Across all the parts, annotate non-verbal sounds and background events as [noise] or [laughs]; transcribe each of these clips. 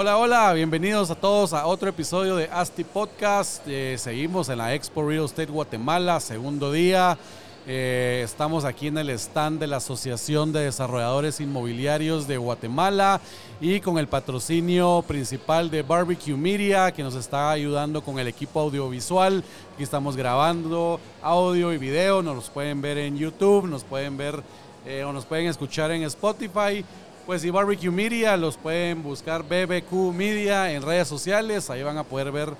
Hola, hola, bienvenidos a todos a otro episodio de ASTI Podcast. Eh, seguimos en la Expo Real Estate Guatemala, segundo día. Eh, estamos aquí en el stand de la Asociación de Desarrolladores Inmobiliarios de Guatemala y con el patrocinio principal de Barbecue Media que nos está ayudando con el equipo audiovisual. Aquí estamos grabando audio y video, nos pueden ver en YouTube, nos pueden ver eh, o nos pueden escuchar en Spotify. Pues y Barbecue Media los pueden buscar BBQ Media en redes sociales, ahí van a poder ver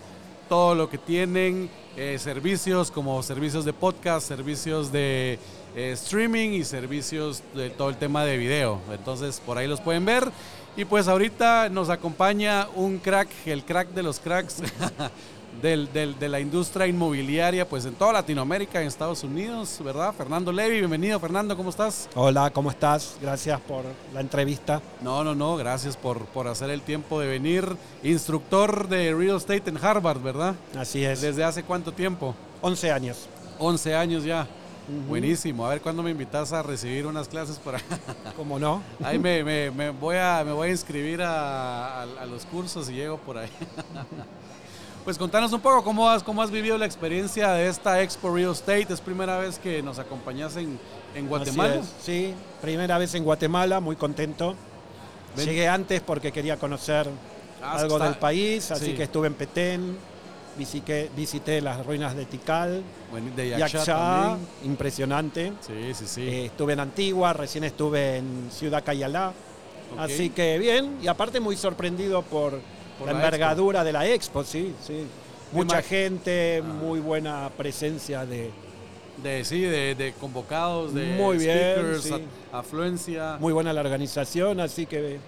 todo lo que tienen, eh, servicios como servicios de podcast, servicios de eh, streaming y servicios de todo el tema de video. Entonces por ahí los pueden ver. Y pues ahorita nos acompaña un crack, el crack de los cracks [laughs] del, del, de la industria inmobiliaria, pues en toda Latinoamérica, en Estados Unidos, ¿verdad? Fernando Levy, bienvenido Fernando, ¿cómo estás? Hola, ¿cómo estás? Gracias por la entrevista. No, no, no, gracias por, por hacer el tiempo de venir. Instructor de Real Estate en Harvard, ¿verdad? Así es. ¿Desde hace cuánto tiempo? 11 años. 11 años ya. Buenísimo. A ver cuándo me invitas a recibir unas clases por ahí. [laughs] ¿Cómo no? Ahí me, [laughs] me, me voy, a, me voy a inscribir a, a, a los cursos y llego por ahí. [laughs] Pues contanos un poco cómo has, cómo has vivido la experiencia de esta Expo Real Estate. Es primera vez que nos acompañas en, en Guatemala. Sí, primera vez en Guatemala, muy contento. Ven. Llegué antes porque quería conocer Ah, algo está- del país, así sí. que estuve en Petén, visité, visité las ruinas de Tikal, Bueno, de Yaksha Yaksha, también. impresionante. Sí, sí, sí. Eh, estuve en Antigua, recién estuve en Ciudad Cayalá. Así que bien, y aparte muy sorprendido Por la la envergadura de la expo, sí, sí. Mucha gente, Ah. muy buena presencia de De, sí, de, de convocados, de Muy bien, speakers, sí. a- afluencia. muy buena la organización, así que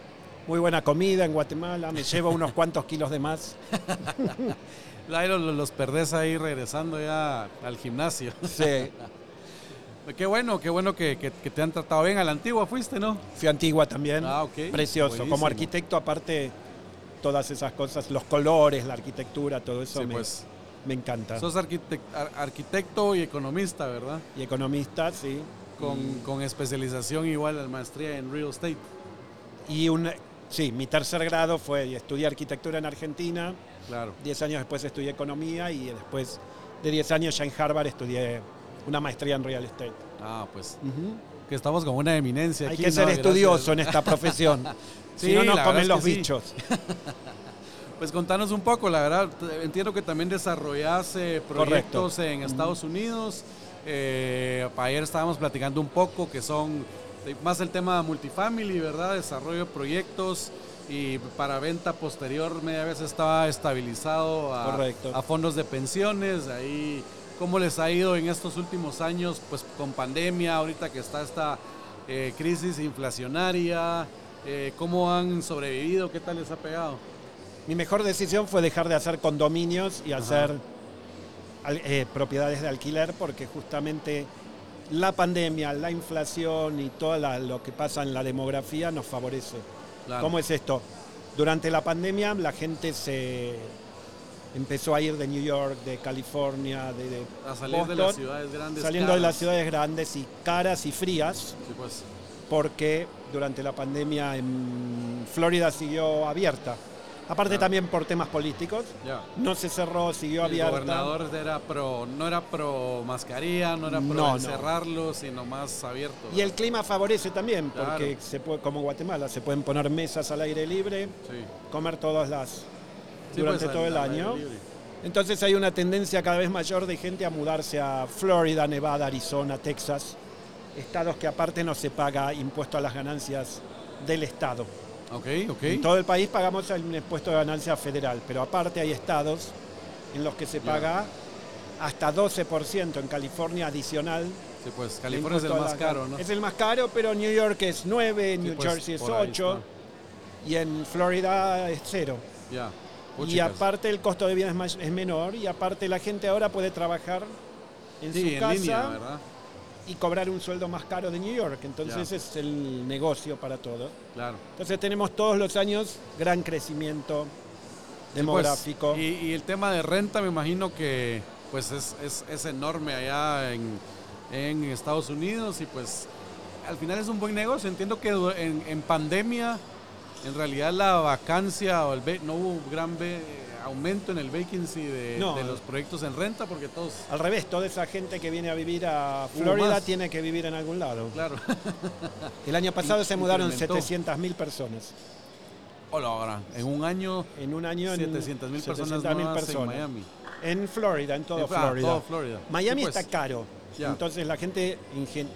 muy buena comida en Guatemala, me llevo [laughs] unos cuantos kilos de más. [laughs] Ahí los, los perdés ahí regresando ya al gimnasio. Sí. [laughs] Qué bueno, qué bueno que, que- que te han tratado bien. A la antigua fuiste, ¿no? Fui a Antigua también, Ah, ok. precioso. Buenísimo. Como arquitecto, aparte, todas esas cosas, los colores, la arquitectura, todo eso Sí, me, pues. me encanta. Sos arquitec- ar- arquitecto y economista, ¿verdad? Y economista, sí. Con, con especialización igual a maestría en real estate. Y un, sí, mi tercer grado fue, estudié arquitectura en Argentina, Claro. Diez años después estudié economía y después de 10 años ya en Harvard estudié una maestría en real estate. Ah, pues que estamos con una eminencia Hay aquí. que ¿no? ser Gracias. estudioso en esta profesión. [laughs] Sí, si no nos comen los sí. bichos. [laughs] Pues contanos un poco, la verdad, t- entiendo que también desarrollas eh, proyectos Correcto. en Estados Unidos. Eh, ayer estábamos platicando un poco que son eh, más el tema multifamily, ¿verdad? Desarrollo de proyectos y para venta posterior media vez estaba estabilizado a fondos de pensiones. Ahí, ¿cómo les ha ido en estos últimos años? Pues con pandemia, ahorita que está esta eh, crisis inflacionaria, eh, ¿cómo han sobrevivido? ¿Qué tal les ha pegado? Mi mejor decisión fue dejar de hacer condominios y hacer eh, propiedades de alquiler porque justamente la pandemia, la inflación y todo la- lo que pasa en la demografía nos favorece. Claro. ¿Cómo es esto? Durante la pandemia la gente se empezó a ir de New York, de California, de, de A salir de las ciudades grandes. saliendo de las ciudades grandes y caras y frías, Sí, pues. porque durante la pandemia en Florida siguió abierta. Aparte Claro. también por temas políticos, no se cerró, siguió El abierta. gobernador era pro, no era pro mascarilla, no era pro No, sino más abierto. Y el clima favorece también, Claro. porque se puede, como Guatemala, se pueden poner mesas al aire libre, Sí. comer todas las Sí, durante pues, todo el año. Entonces hay una tendencia cada vez mayor de gente a mudarse a Florida, Nevada, Arizona, Texas, estados que aparte no se paga impuesto a las ganancias del Estado. Ok, ok. En todo el país pagamos un impuesto de ganancia federal, pero aparte hay estados en los que se paga hasta 12% en California adicional. Sí, pues California es el más caro, ¿no? Es el más caro, pero New York es 9, Sí, New pues, Jersey es por ahí 8 y en Florida es 0. Ya. Y aparte el costo de vida es, más- es menor y aparte la gente ahora puede trabajar en Sí, su en casa línea, ¿verdad? Y cobrar un sueldo más caro de New York. Entonces es el negocio para todo. Claro. Entonces tenemos todos los años gran crecimiento Pues, demográfico. y, y el tema de renta me imagino que pues es, es- es enorme allá en, en Estados Unidos y pues al final es un buen negocio. Entiendo que en, en pandemia en realidad la vacancia o el no hubo gran aumento en el vacancy de, No. de los proyectos en renta porque todos, Al revés, toda esa gente que viene a vivir a Florida tiene que vivir en algún lado. claro, [laughs] El año pasado se mudaron incrementó. 700 mil personas. hola ahora, en un año En un año en 700 mil personas 700.000 nuevas en personas. Miami. En Florida, en todo En- ah, Florida. todo Florida. Miami Sí, pues. está caro. Ya. Entonces la gente en gen-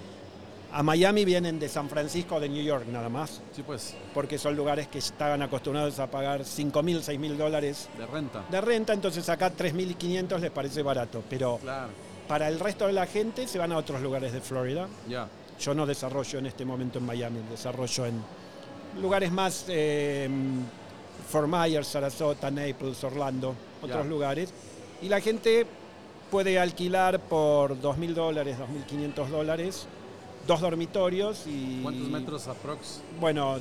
a Miami vienen de San Francisco o de New York nada más, Sí, pues, porque son lugares que estaban acostumbrados a pagar 5 mil, 6 mil dólares de renta. de renta, entonces acá 3.500 les parece barato, pero Claro, para el resto de la gente se van a otros lugares de Florida. ya. Yo no desarrollo en este momento en Miami, desarrollo en lugares más eh, Fort Myers, Sarasota, Naples, Orlando, otros lugares. Y la gente puede alquilar por 2.000 dólares, 2.500 dólares, dos dormitorios y... ¿Cuántos metros aprox? Bueno,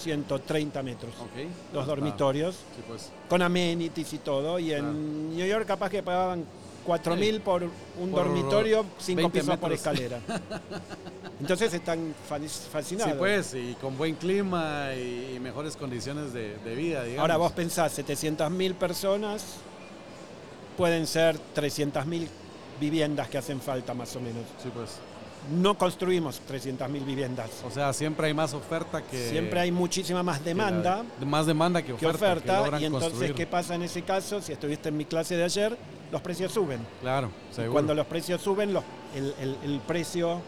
130 metros. Ok. Dos Está- dormitorios, Sí, pues. con amenities y todo. Y en. New York capaz que pagaban 4.000 por un Por dormitorio, 5 20 pisos por metros. escalera. [laughs] Entonces están fa- fascinados. Sí, pues, y con buen clima y, mejores condiciones de, de vida, digamos. Ahora vos pensás, 700.000 personas, pueden ser 300.000 viviendas que hacen falta más o menos. Sí, pues. No construimos 300.000 viviendas. O sea, siempre hay más oferta que. Siempre hay muchísima más demanda la- más demanda que que oferta. y entonces, construir. ¿qué pasa en ese caso? Si estuviste en mi clase de ayer, los precios suben. Claro, seguro. Cuando los precios suben, los- el, el- el precio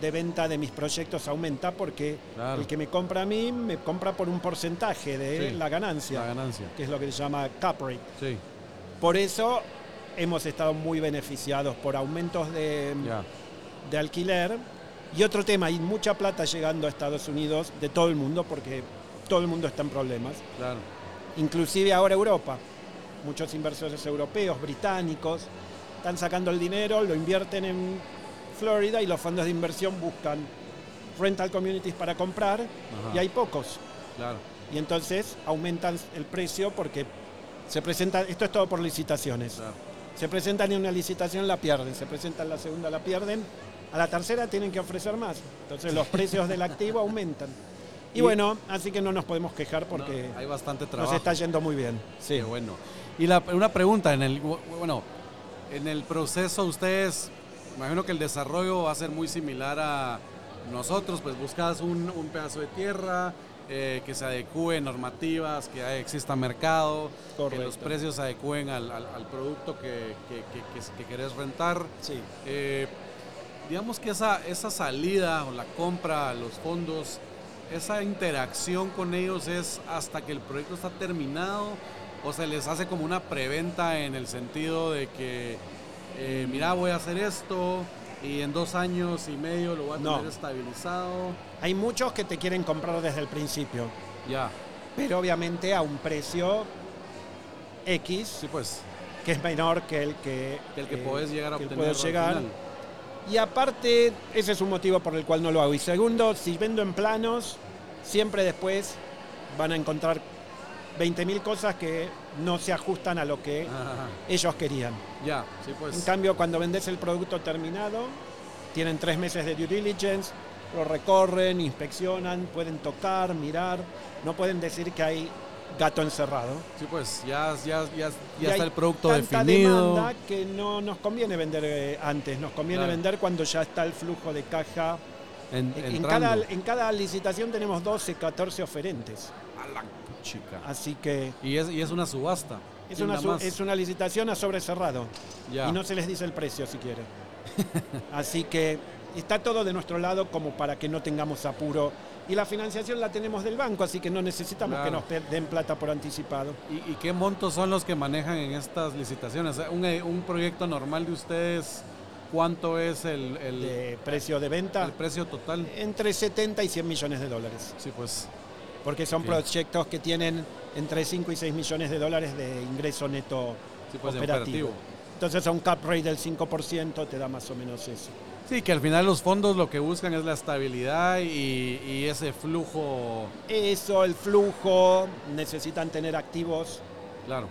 de venta de mis proyectos aumenta porque Claro. el que me compra a mí me compra por un porcentaje de Sí, la ganancia, La ganancia. que es lo que se llama cap rate. Sí, Por eso hemos estado muy beneficiados por aumentos de. De alquiler. Y otro tema, hay mucha plata llegando a Estados Unidos de todo el mundo porque todo el mundo está en problemas, Claro. inclusive ahora Europa. Muchos inversores europeos, británicos, están sacando el dinero, lo invierten en Florida y los fondos de inversión buscan rental communities para comprar Ajá. y hay pocos. Claro. Y entonces aumentan el precio porque se presenta, esto es todo por licitaciones. Claro. Se presentan en una licitación, la pierden. Se presentan en la segunda, la pierden. A la tercera tienen que ofrecer más. Entonces los precios del activo [laughs] aumentan. Y, Y- bueno, así que no nos podemos quejar porque No, hay bastante nos trabajo. está yendo muy bien. Sí. Qué bueno. Y la, una pregunta, en el, bueno, en el proceso ustedes, imagino que el desarrollo va a ser muy similar a nosotros, pues buscas un, un pedazo de tierra eh, que se adecue normativas, que exista mercado, que los precios se adecúen al, al- al producto que, que- que- que- que querés rentar. Sí. Eh, digamos que esa, esa salida o la compra los fondos, esa interacción con ellos es hasta que el proyecto está terminado o se les hace como una preventa en el sentido de que, eh, mira, voy a hacer esto y en dos años y medio lo voy a No. tener estabilizado. Hay muchos que te quieren comprar desde el principio, Ya, pero obviamente a un precio X, sí pues, que es menor que el que, que el que eh, podés llegar a que obtener. al final. Y aparte, ese es un motivo por el cual no lo hago. Y segundo, si vendo en planos, siempre después van a encontrar 20.000 cosas que no se ajustan a lo que Ajá, ellos querían. ya, sí pues. En cambio, cuando vendes el producto terminado, tienen tres meses de due diligence, lo recorren, inspeccionan, pueden tocar, mirar, no pueden decir que hay gato encerrado. Sí, pues ya, ya, ya, ya hay está el producto tanta definido. demanda que no nos conviene vender eh, antes, nos conviene Claro. vender cuando ya está el flujo de caja. En, cada, en cada licitación tenemos 12, 14 oferentes. A la chica. Así que Y es, y es una subasta. es ¿Quién una, su- es una licitación a sobre cerrado. Ya. Y no se les dice el precio si quiere. [laughs] Así que está todo de nuestro lado como para que no tengamos apuro. Y la financiación la tenemos del banco, así que no necesitamos Claro. que nos den plata por anticipado. ¿Y, y qué montos son los que manejan en estas licitaciones? Un, eh, un proyecto normal de ustedes, ¿cuánto es el, el- De precio de venta, el precio total? entre 70 y 100 millones de dólares. Sí, pues. Porque son proyectos que tienen entre 5 y 6 millones de dólares de ingreso neto Sí, pues, operativo. operativo. Entonces a un cap rate del 5% te da más o menos eso. Sí, que al final los fondos lo que buscan es la estabilidad y, y ese flujo, Eso, el flujo, necesitan tener activos claro.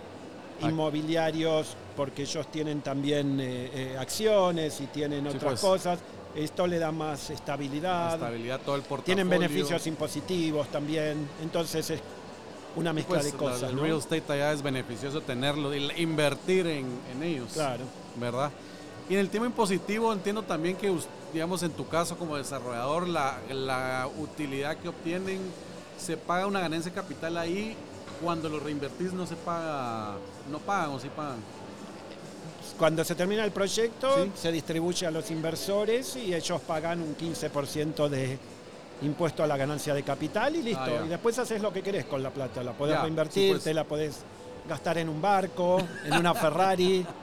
inmobiliarios porque ellos tienen también eh, eh, acciones y tienen Sí, otras pues. cosas. Esto le da más estabilidad. Estabilidad, todo el portafolio. Tienen beneficios impositivos también. Entonces es una mezcla Pues, de la- cosas. el ¿no? real estate allá es beneficioso tenerlo, invertir en, en ellos. Claro. ¿verdad? Y en el tema impositivo entiendo también que, digamos, en tu caso como desarrollador, la, la utilidad que obtienen, se paga una ganancia de capital ahí, cuando lo reinvertís no se paga, no pagan o sí pagan. Cuando se termina el proyecto, Sí. se distribuye a los inversores y ellos pagan un 15% de impuesto a la ganancia de capital y listo. Ah, y después haces lo que querés con la plata. La podés Ya, reinvertir, sí, pues. te la podés gastar en un barco, en una Ferrari. [laughs]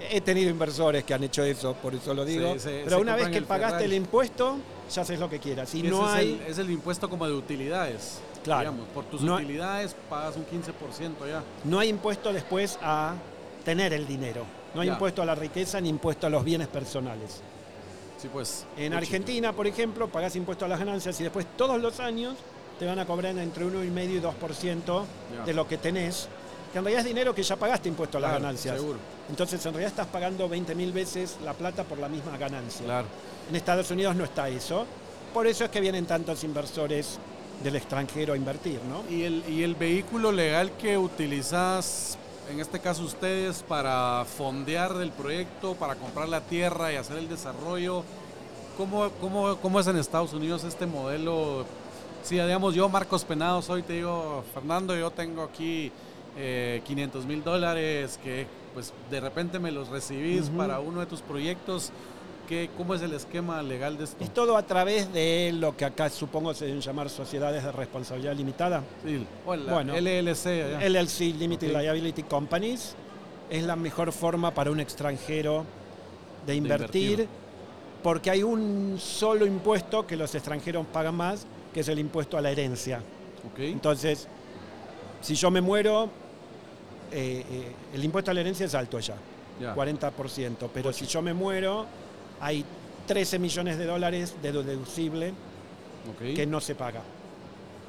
He tenido inversores que han hecho eso, por eso lo digo. Sí, se- Pero se una vez que el pagaste Ferrari. el impuesto, ya haces lo que quieras. Y no es, hay... el, es el impuesto como de utilidades. Claro. Digamos, por tus No- utilidades pagas un 15% ya. No hay impuesto después a tener el dinero. No hay Ya. impuesto a la riqueza ni impuesto a los bienes personales. Sí, pues. En. Argentina, por ejemplo, pagás impuesto a las ganancias y después todos los años te van a cobrar entre 1,5 y 2% Ya. de lo que tenés, que en realidad es dinero que ya pagaste impuesto a las Claro, ganancias. Seguro, Entonces, en realidad estás pagando 20 mil veces la plata por la misma ganancia. claro. En Estados Unidos no está eso. Por eso es que vienen tantos inversores del extranjero a invertir, ¿no? ¿Y el, y el vehículo legal que utilizas, en este caso ustedes, para fondear el proyecto, para comprar la tierra y hacer el desarrollo, ¿cómo, cómo, cómo es en Estados Unidos este modelo? Si, digamos, yo, Marcos Penados, hoy te digo, Fernando, yo tengo aquí eh, 500 mil dólares que pues de repente me los recibís para uno de tus proyectos. ¿Qué, ¿Cómo es el esquema legal de esto? Es todo a través de lo que acá supongo se deben llamar sociedades de responsabilidad limitada. Sí, o la Bueno, LLC. allá. LLC, Limited. Liability Companies, es la mejor forma para un extranjero de invertir, invertir. porque hay un solo impuesto que los extranjeros pagan más, que es el impuesto a la herencia. Entonces, si yo me muero, eh, eh, el impuesto a la herencia es alto allá, ya. 40%, pero si yo me muero, hay 13 millones de dólares de deducible Ok. que no se paga.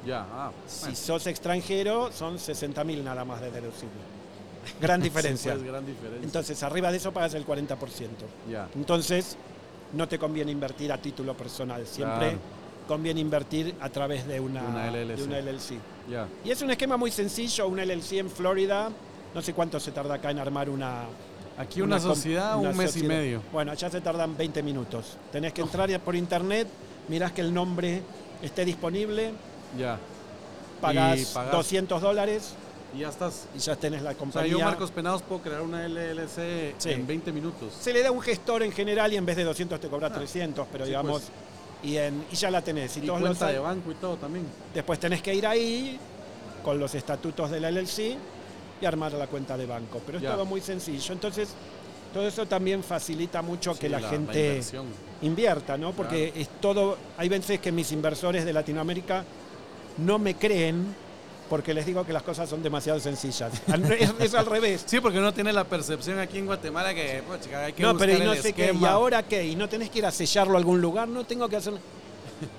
Ya, ah, Si bueno. sos extranjero, son 60 mil nada más de deducible. Gran [laughs] diferencia. Sí, pues, gran diferencia. Entonces, arriba de eso pagas el 40%. ya. Entonces, no te conviene invertir a título personal. Siempre Claro. conviene invertir a través de una, Una LLC. de una LLC. Ya. Y es un esquema muy sencillo. Una LLC en Florida, no sé cuánto se tarda acá en armar una. Aquí una, sociedad, una un mes y medio. Bueno, allá se tardan 20 minutos. Tenés que entrar por internet, mirás que el nombre esté disponible, Ya. pagás, Y pagás. 200 dólares Y ya estás. y ya tenés la O sea, compañía. yo, Marcos Penados, puedo crear una LLC Sí. en 20 minutos. Se le da un gestor en general y en vez de 200 te cobra Ah, 300, pero sí, digamos, pues. y, en, y ya la tenés. Y Y todos los cuenta de banco y todo también. después tenés que ir ahí con los estatutos de la LLC y armar la cuenta de banco. Pero es Ya. todo muy sencillo. Entonces, todo eso también facilita mucho que la, gente invierta, ¿no? Porque es todo. Hay veces que mis inversores de Latinoamérica no me creen porque les digo que las cosas son demasiado sencillas. [laughs] Es, es al revés. Sí, porque uno tiene la percepción aquí en Guatemala que pues, chica, hay que no, pero y no sé qué, y ahora qué, y no tenés que ir a sellarlo a algún lugar, no tengo que hacer.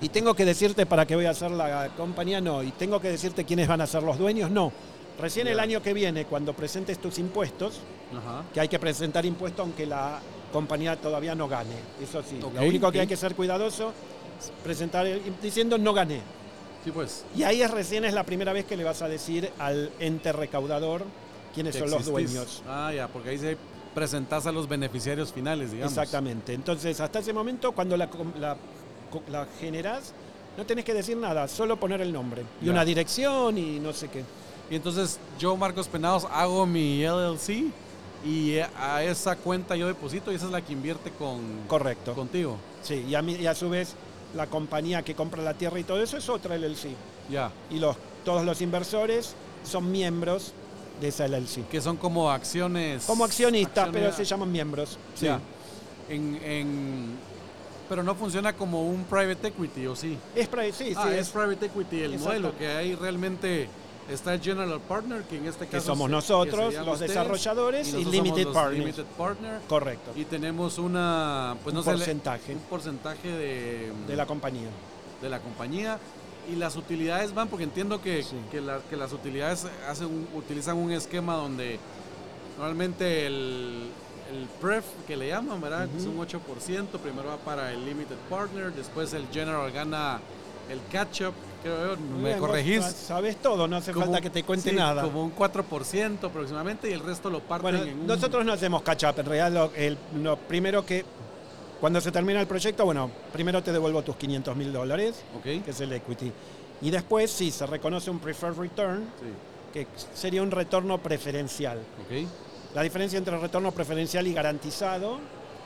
Y tengo que decirte para qué voy a hacer la compañía, no. Y tengo que decirte quiénes van a ser los dueños, no. Recién el año que viene, cuando presentes tus impuestos, Ajá. que hay que presentar impuestos aunque la compañía todavía no gane. Eso sí. Lo único que hay que ser cuidadoso es presentar el- diciendo no gané. Sí, pues. Y ahí es recién es la primera vez que le vas a decir al ente recaudador quiénes son los dueños. Ah, ya, porque ahí se presentás a los beneficiarios finales, digamos. Exactamente. Entonces, hasta ese momento, cuando la, la, la generás, no tenés que decir nada, solo poner el nombre. Y Ya. una dirección y no sé qué. Y entonces yo, Marcos Penados, hago mi LLC y a esa cuenta yo deposito y esa es la que invierte con, Correcto. contigo. Sí, y a, mí- y a su vez la compañía que compra la tierra y todo eso es otra LLC. Ya. Y los, todos los inversores son miembros de esa LLC. Que son como acciones. Como accionistas, acciones- pero se llaman miembros. Sí. Ya. En, en- pero no funciona como un private equity, ¿o sí? Es, pri- sí, sí, ah, es, es- private equity el modelo, que ahí realmente está el general partner, que en este que caso somos se- que nosotros, se llama los ustedes, desarrolladores y, nosotros limited somos los partners. Limited partner. Correcto. Y tenemos una, pues Un no sé, le- porcentaje. un porcentaje de, De la compañía. de la compañía. Y las utilidades van, porque entiendo que, Sí. que, la- que las utilidades hacen un- utilizan un esquema donde normalmente el, el pref que le llaman, ¿verdad? Es un 8%, primero va para el limited partner, después el general gana el catch-up, creo me corregís. Sabes todo, no hace Como- falta que te cuente sí, nada. Como un 4% aproximadamente y el resto lo parten Bueno, en un... nosotros no hacemos catch up. En realidad, lo, el- lo primero que. Cuando se termina el proyecto, bueno, primero te devuelvo tus 500 mil dólares, Ok, que es el equity. Y después, sí, se reconoce un preferred return, sí, que sería un retorno preferencial. ok, La diferencia entre retorno preferencial y garantizado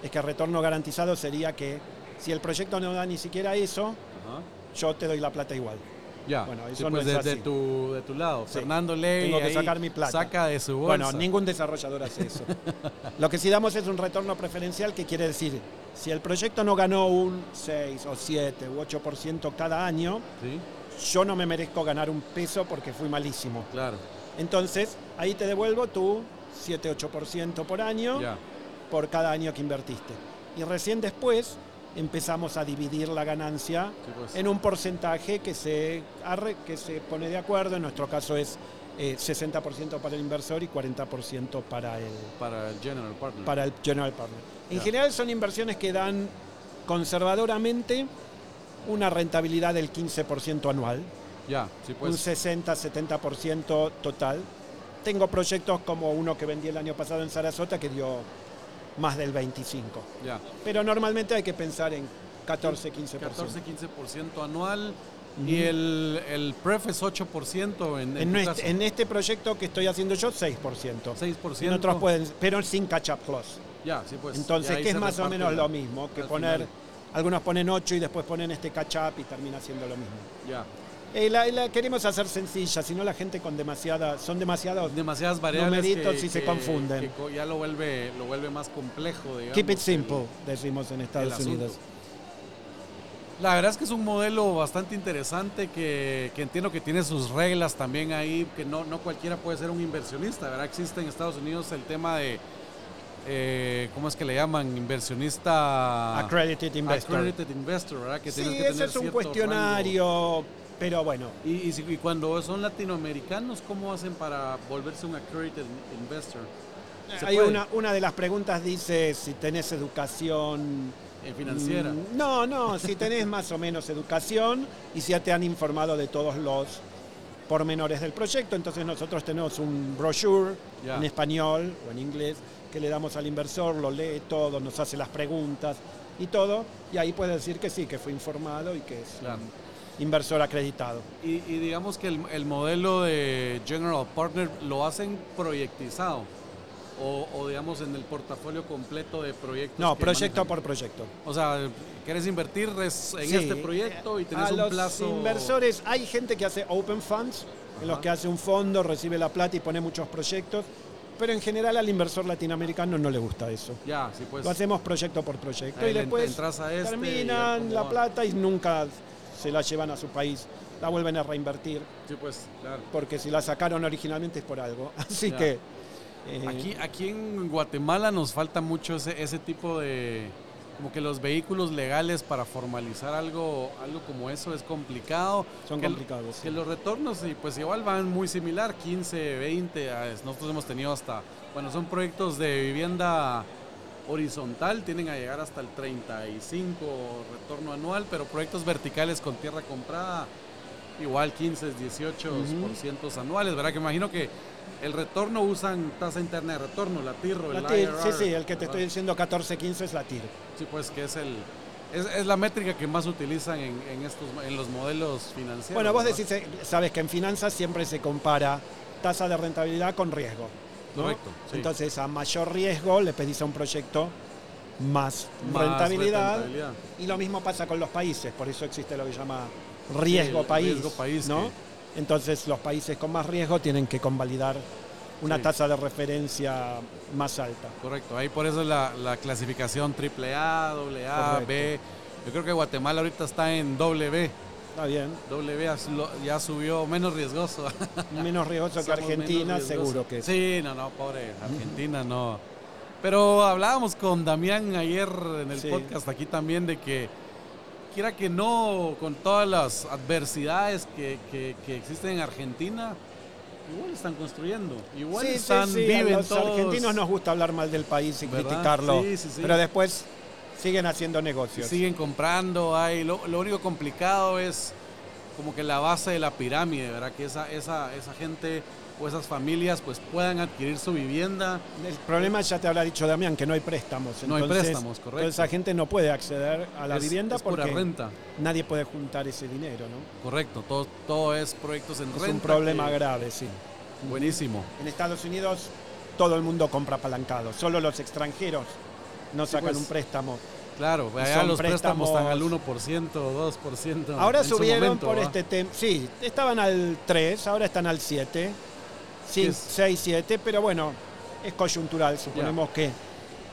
es que el retorno garantizado sería que si el proyecto no da ni siquiera eso. Yo te doy la plata igual. Ya, Bueno, sí, eso no pues es desde así. tu, de tu lado. Sí. Fernando Ley Tengo que sacar mi plata. saca de su bolsa. Bueno, ningún desarrollador hace eso. [laughs] Lo que sí damos es un retorno preferencial que quiere decir, si el proyecto no ganó un 6 o 7 u 8% cada año, Sí, yo no me merezco ganar un peso porque fui malísimo. claro. Entonces, ahí te devuelvo tu 7-8% por año Ya, por cada año que invertiste. Y recién después empezamos a dividir la ganancia sí, pues. en un porcentaje que se, arre- que se pone de acuerdo. En nuestro caso es eh, 60% para el inversor y 40% para el, para el general partner. para el general partner. En general son inversiones que dan conservadoramente una rentabilidad del 15% anual, ya, sí, un pues. 60-70% total. Tengo proyectos como uno que vendí el año pasado en Sarasota que dio más del 25%. Ya, Pero normalmente hay que pensar en 14-15%. 14-15% anual. Y el, el pref es 8% en, en, En, caso. en este proyecto que estoy haciendo yo, 6%. 6%. En otros pueden, pero sin catch-up clause. Ya, sí, pues. Entonces, que es más o menos la- lo mismo que poner, final. algunos ponen 8 y después ponen este catch-up y termina siendo lo mismo. Ya. Eh, la, la queremos hacer sencilla, si no la gente con demasiada, son demasiados. Demasiadas variables. Numeritos que- y se confunden. que ya lo vuelve, lo vuelve más complejo, digamos. Keep it el- simple, decimos en Estados. Unidos. La verdad es que es un modelo bastante interesante que, que entiendo que tiene sus reglas también ahí, que no, no cualquiera puede ser un inversionista, ¿verdad? Existe en Estados Unidos el tema de, eh, ¿cómo es que le llaman? Inversionista... Accredited investor. Accredited investor, ¿verdad? Que Sí, que ese tener es un cuestionario, pero bueno. Y, y y cuando son latinoamericanos, ¿cómo hacen para volverse un accredited investor? ¿Se Hay una, una de las preguntas dice si tenés educación Eh, financiera. Mm, No, no, si tenés [laughs] más o menos educación y si ya te han informado de todos los pormenores del proyecto, entonces nosotros tenemos un brochure en español o en inglés que le damos al inversor, lo lee todo, nos hace las preguntas y todo, y ahí puede decir que sí, que fue informado y que es Claro. Inversor acreditado. Y, y digamos que el, el modelo de General Partner lo hacen proyectizado o, o, digamos en el portafolio completo de proyectos. No, proyecto manejan. por proyecto. O sea, quieres invertir en Sí, este proyecto y tenés a un los plazo. inversores, hay gente que hace open funds, en los Ajá. que hace un fondo, recibe la plata y pone muchos proyectos, pero en general al inversor latinoamericano no le gusta eso. Ya, sí, pues. Lo hacemos proyecto por proyecto Ahí y después a este y terminan la plata y nunca se la llevan a su país, la vuelven a reinvertir, Sí, pues, claro. porque si la sacaron originalmente es por algo. [laughs] Así que... eh, Aquí, aquí en Guatemala nos falta mucho ese, ese tipo de. Como que los vehículos legales para formalizar algo, algo como eso es complicado. Son Que- complicados, sí. Que los retornos, y pues igual van muy similar, 15, 20. a- Nosotros hemos tenido hasta. Bueno, son proyectos de vivienda horizontal, tienen a llegar hasta el 35 retorno anual, pero proyectos verticales con tierra comprada, igual 15, 18 por cientos anuales, ¿verdad? Que imagino que el retorno usan tasa interna de retorno, la TIR o la el TIR, sí, IRR, sí, el que te estoy diciendo 14-15 es la TIR. Sí, pues que es el... Es, es la métrica que más utilizan en, en estos en los modelos financieros. Bueno, vos ¿verdad? decís, eh, sabes que en finanzas siempre se compara tasa de rentabilidad con riesgo. ¿No? Correcto, sí. Entonces, a mayor riesgo le pedís a un proyecto más, Más rentabilidad. rentabilidad. Y lo mismo pasa con los países, por eso existe lo que se llama riesgo país. riesgo país, ¿no? que- Entonces, los países con más riesgo tienen que convalidar una Sí. tasa de referencia más alta. Correcto, ahí por eso es la, la clasificación triple A, doble A, Correcto. B. Yo creo que Guatemala ahorita está en doble B. Está bien. B ya su- ya subió menos riesgoso. [laughs] Menos riesgoso que Argentina, seguro que sí. Sí, no, no, pobre Argentina, no. Pero hablábamos con Damián ayer en el Sí. podcast aquí también de que, quiera que no, con todas las adversidades que, que- que existen en Argentina, igual están construyendo. Igual Sí, están, sí, a viven los todos. argentinos nos gusta hablar mal del país y ¿Verdad? criticarlo, pero después siguen haciendo negocios. siguen comprando. Hay, lo, lo único complicado es como que la base de la pirámide, ¿verdad? Que esa, esa, esa gente o esas familias pues puedan adquirir su vivienda. El problema ya te habrá dicho Damián que no hay préstamos. No hay entonces, préstamos, correcto. Entonces esa gente no puede acceder a la Es- vivienda es pura porque renta. nadie puede juntar ese dinero, ¿no? Correcto, todo, todo es proyectos en Es renta. un problema que- grave, sí. Buenísimo. En Estados Unidos todo el mundo compra apalancado, solo los extranjeros no sacan pues, un préstamo. Claro, allá los préstamos están al préstamos- 1% o 2%. Ahora subieron momento, por ¿va? este tema. Sí, estaban al 3, ahora están al 7. ¿Qué es? 6, 7, pero bueno, es coyuntural. Suponemos que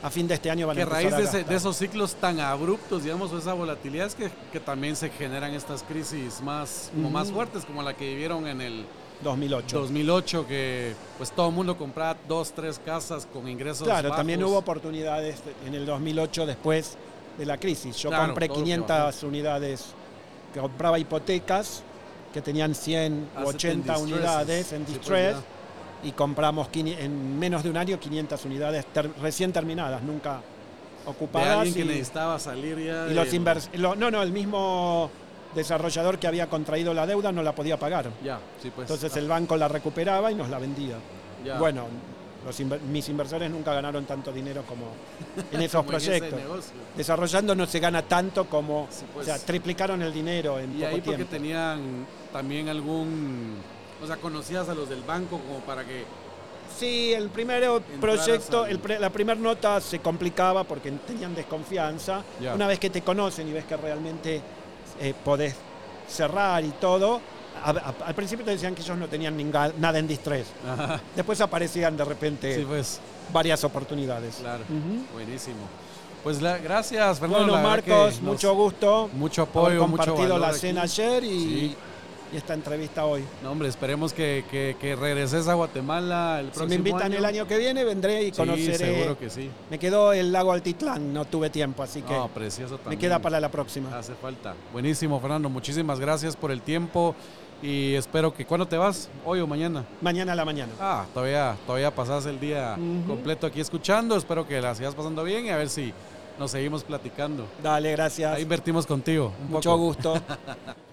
a fin de este año van Que a a empezar raíz a de, ese- de esos ciclos tan abruptos, digamos, o esa volatilidad es que, que también se generan estas crisis más, como más fuertes, como la que vivieron en el 2008. 2008, que pues todo el mundo compraba dos, tres casas con ingresos Claro, bajos. también hubo oportunidades en el 2008 después de la crisis. Yo Claro, compré todo lo que 500 unidades, compraba hipotecas que tenían 100 u Asset in 80 distresses. unidades en pues, distress ya. y compramos en menos de un año 500 unidades ter- recién terminadas, nunca de ocupadas. alguien que y- necesitaba salir ya. y los de- lo- no, no, el mismo desarrollador que había contraído la deuda no la podía pagar. Ya, sí, pues. Entonces el banco la recuperaba y nos la vendía. ya. Bueno, los inver- mis inversores nunca ganaron tanto dinero como [laughs] en esos Como proyectos. Desarrollando no se gana tanto como, Sí, pues. o sea, triplicaron el dinero en Y poco ahí porque tiempo. tenían también algún, o sea, conocías a los del banco como para que Sí, el primer proyecto, al- el pre- la primera nota se complicaba porque tenían desconfianza. Ya. Una vez que te conocen y ves que realmente eh, podés cerrar y todo, a- a- al principio te decían que ellos no tenían ninga- nada en distress. Ajá, Después aparecían de repente sí, pues, varias oportunidades. claro, buenísimo. Pues la- gracias, Fernando. Bueno, Marcos, mucho gusto. mucho haber apoyo, mucho compartido la aquí. cena ayer y, Sí. Y esta entrevista hoy. No, hombre, esperemos que, que, que regreses a Guatemala el Si próximo me invitan año. el año que viene, vendré y Sí, conoceré. seguro que sí. Me quedó el lago Altitlán, no tuve tiempo, así que No, precioso me también. queda para la próxima. Hace falta. Buenísimo, Fernando. Muchísimas gracias por el tiempo y espero que... ¿Cuándo te vas? ¿Hoy o mañana? Mañana a la mañana. Ah, todavía, todavía pasás el día completo aquí escuchando. Espero que la sigas pasando bien y a ver si nos seguimos platicando. Dale, gracias. Ahí invertimos contigo. un Mucho poco. gusto. [laughs]